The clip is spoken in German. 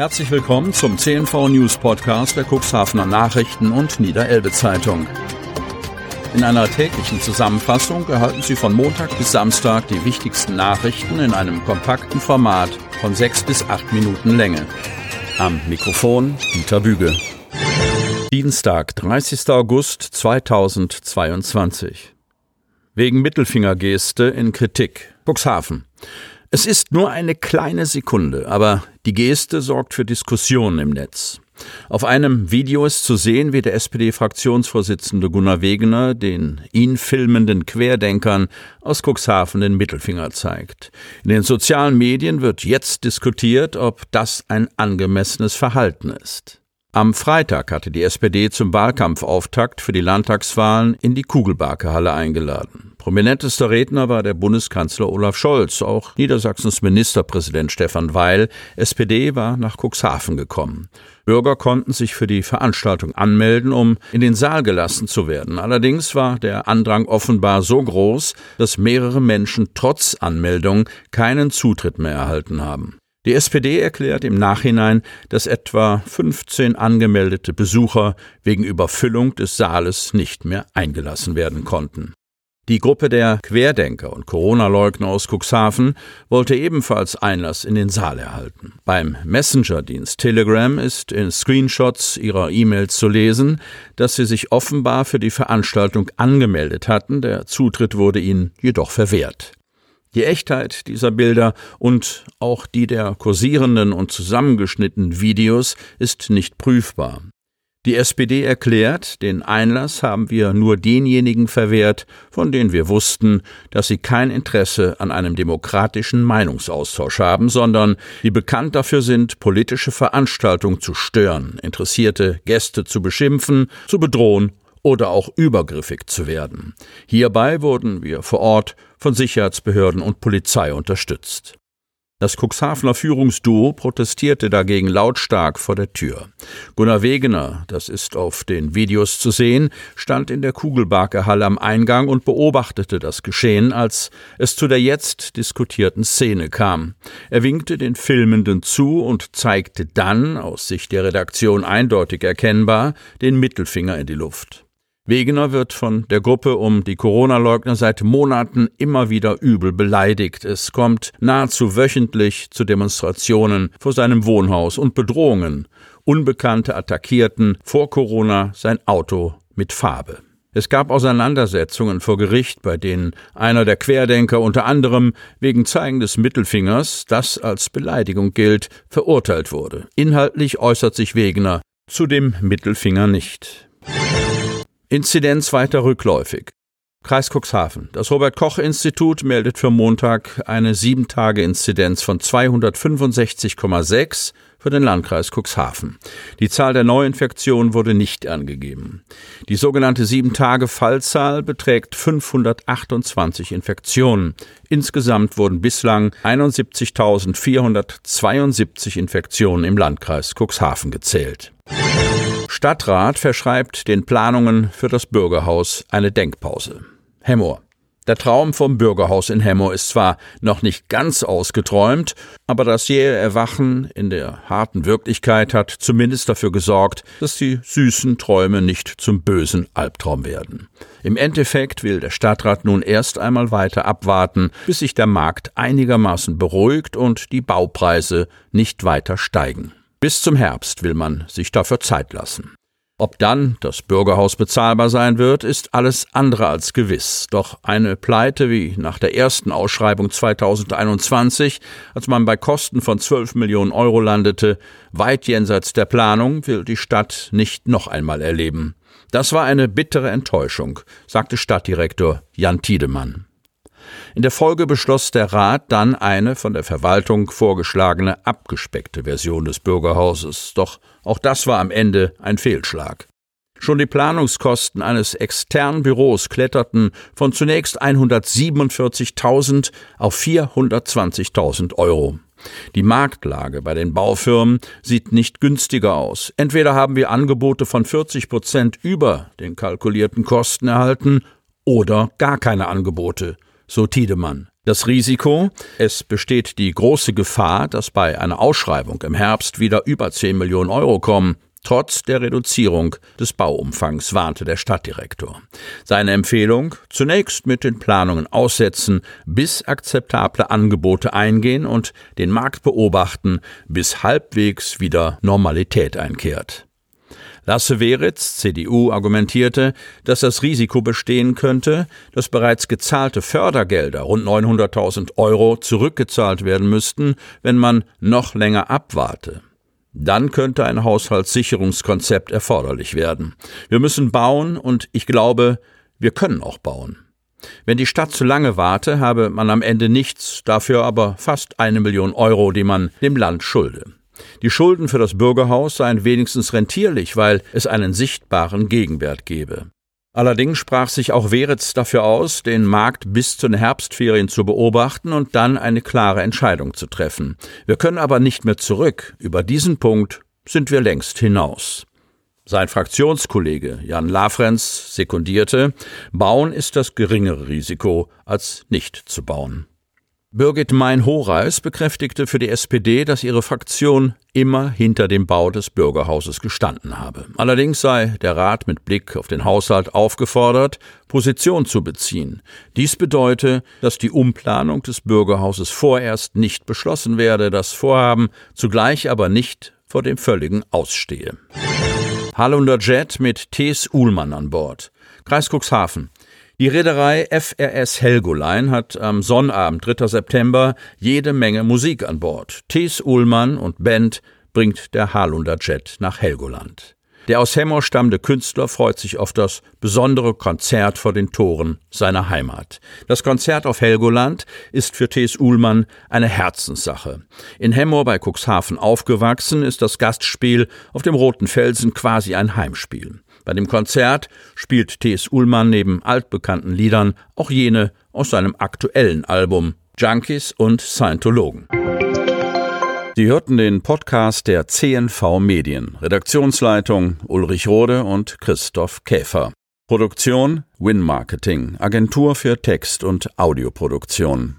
Herzlich willkommen zum CNV News Podcast der Cuxhavener Nachrichten und Niederelbe Zeitung. In einer täglichen Zusammenfassung erhalten Sie von Montag bis Samstag die wichtigsten Nachrichten in einem kompakten Format von sechs bis acht Minuten Länge. Am Mikrofon Dieter Büge. Dienstag, 30. August 2022. Wegen Mittelfingergeste in Kritik. Cuxhaven. Es ist nur eine kleine Sekunde, aber die Geste sorgt für Diskussionen im Netz. Auf einem Video ist zu sehen, wie der SPD-Fraktionsvorsitzende Gunnar Wegener den ihn filmenden Querdenkern aus Cuxhaven den Mittelfinger zeigt. In den sozialen Medien wird jetzt diskutiert, ob das ein angemessenes Verhalten ist. Am Freitag hatte die SPD zum Wahlkampfauftakt für die Landtagswahlen in die Kugelbarke-Halle eingeladen. Prominentester Redner war der Bundeskanzler Olaf Scholz. Auch Niedersachsens Ministerpräsident Stefan Weil, SPD, war nach Cuxhaven gekommen. Bürger konnten sich für die Veranstaltung anmelden, um in den Saal gelassen zu werden. Allerdings war der Andrang offenbar so groß, dass mehrere Menschen trotz Anmeldung keinen Zutritt mehr erhalten haben. Die SPD erklärt im Nachhinein, dass etwa 15 angemeldete Besucher wegen Überfüllung des Saales nicht mehr eingelassen werden konnten. Die Gruppe der Querdenker und Corona-Leugner aus Cuxhaven wollte ebenfalls Einlass in den Saal erhalten. Beim Messenger-Dienst Telegram ist in Screenshots ihrer E-Mails zu lesen, dass sie sich offenbar für die Veranstaltung angemeldet hatten, der Zutritt wurde ihnen jedoch verwehrt. Die Echtheit dieser Bilder und auch die der kursierenden und zusammengeschnittenen Videos ist nicht prüfbar. Die SPD erklärt, den Einlass haben wir nur denjenigen verwehrt, von denen wir wussten, dass sie kein Interesse an einem demokratischen Meinungsaustausch haben, sondern die bekannt dafür sind, politische Veranstaltungen zu stören, interessierte Gäste zu beschimpfen, zu bedrohen oder auch übergriffig zu werden. Hierbei wurden wir vor Ort von Sicherheitsbehörden und Polizei unterstützt. Das Cuxhavener Führungsduo protestierte dagegen lautstark vor der Tür. Gunnar Wegener, das ist auf den Videos zu sehen, stand in der Kugelbarke-Halle am Eingang und beobachtete das Geschehen, als es zu der jetzt diskutierten Szene kam. Er winkte den Filmenden zu und zeigte dann, aus Sicht der Redaktion eindeutig erkennbar, den Mittelfinger in die Luft. Wegener wird von der Gruppe um die Corona-Leugner seit Monaten immer wieder übel beleidigt. Es kommt nahezu wöchentlich zu Demonstrationen vor seinem Wohnhaus und Bedrohungen. Unbekannte attackierten vor Corona sein Auto mit Farbe. Es gab Auseinandersetzungen vor Gericht, bei denen einer der Querdenker unter anderem wegen Zeigen des Mittelfingers, das als Beleidigung gilt, verurteilt wurde. Inhaltlich äußert sich Wegener zu dem Mittelfinger nicht. Inzidenz weiter rückläufig. Kreis Cuxhaven. Das Robert Koch Institut meldet für Montag eine 7-Tage-Inzidenz von 265,6 für den Landkreis Cuxhaven. Die Zahl der Neuinfektionen wurde nicht angegeben. Die sogenannte 7-Tage-Fallzahl beträgt 528 Infektionen. Insgesamt wurden bislang 71.472 Infektionen im Landkreis Cuxhaven gezählt. Stadtrat verschreibt den Planungen für das Bürgerhaus eine Denkpause. Hemmoor. Der Traum vom Bürgerhaus in Hemmoor ist zwar noch nicht ganz ausgeträumt, aber das jähe Erwachen in der harten Wirklichkeit hat zumindest dafür gesorgt, dass die süßen Träume nicht zum bösen Albtraum werden. Im Endeffekt will der Stadtrat nun erst einmal weiter abwarten, bis sich der Markt einigermaßen beruhigt und die Baupreise nicht weiter steigen. Bis zum Herbst will man sich dafür Zeit lassen. Ob dann das Bürgerhaus bezahlbar sein wird, ist alles andere als gewiss. Doch eine Pleite wie nach der ersten Ausschreibung 2021, als man bei Kosten von 12 Millionen Euro landete, weit jenseits der Planung, will die Stadt nicht noch einmal erleben. Das war eine bittere Enttäuschung, sagte Stadtdirektor Jan Tiedemann. In der Folge beschloss der Rat dann eine von der Verwaltung vorgeschlagene abgespeckte Version des Bürgerhauses. Doch auch das war am Ende ein Fehlschlag. Schon die Planungskosten eines externen Büros kletterten von zunächst 147.000 auf 420.000 Euro. Die Marktlage bei den Baufirmen sieht nicht günstiger aus. Entweder haben wir Angebote von 40 Prozent über den kalkulierten Kosten erhalten oder gar keine Angebote so Tiedemann. Das Risiko, es besteht die große Gefahr, dass bei einer Ausschreibung im Herbst wieder über 10 Millionen Euro kommen, trotz der Reduzierung des Bauumfangs, warnte der Stadtdirektor. Seine Empfehlung, zunächst mit den Planungen aussetzen, bis akzeptable Angebote eingehen und den Markt beobachten, bis halbwegs wieder Normalität einkehrt. Lasse Weritz, CDU, argumentierte, dass das Risiko bestehen könnte, dass bereits gezahlte Fördergelder, rund 900.000 Euro, zurückgezahlt werden müssten, wenn man noch länger abwarte. Dann könnte ein Haushaltssicherungskonzept erforderlich werden. Wir müssen bauen und ich glaube, wir können auch bauen. Wenn die Stadt zu lange warte, habe man am Ende nichts, dafür aber fast eine Million Euro, die man dem Land schulde. Die Schulden für das Bürgerhaus seien wenigstens rentierlich, weil es einen sichtbaren Gegenwert gebe. Allerdings sprach sich auch Weritz dafür aus, den Markt bis zu den Herbstferien zu beobachten und dann eine klare Entscheidung zu treffen. Wir können aber nicht mehr zurück. Über diesen Punkt sind wir längst hinaus. Sein Fraktionskollege Jan Lafrenz sekundierte, Bauen ist das geringere Risiko als nicht zu bauen. Birgit Mein-Horeis bekräftigte für die SPD, dass ihre Fraktion immer hinter dem Bau des Bürgerhauses gestanden habe. Allerdings sei der Rat mit Blick auf den Haushalt aufgefordert, Position zu beziehen. Dies bedeute, dass die Umplanung des Bürgerhauses vorerst nicht beschlossen werde, das Vorhaben zugleich aber nicht vor dem völligen Ausstehe. Hallunder Jet mit T.S. Uhlmann an Bord. Kreis Cuxhaven. Die Reederei FRS Helgoline hat am Sonnabend, 3. September, jede Menge Musik an Bord. Thies Uhlmann und Band bringt der Halunder Jet nach Helgoland. Der aus Hemmoor stammende Künstler freut sich auf das besondere Konzert vor den Toren seiner Heimat. Das Konzert auf Helgoland ist für T.S. Uhlmann eine Herzenssache. In Hemmoor bei Cuxhaven aufgewachsen, ist das Gastspiel auf dem Roten Felsen quasi ein Heimspiel. Bei dem Konzert spielt T.S. Ullmann neben altbekannten Liedern auch jene aus seinem aktuellen Album Junkies und Scientologen. Sie hörten den Podcast der CNV Medien. Redaktionsleitung Ulrich Rode und Christoph Käfer. Produktion Win Marketing, Agentur für Text- und Audioproduktion.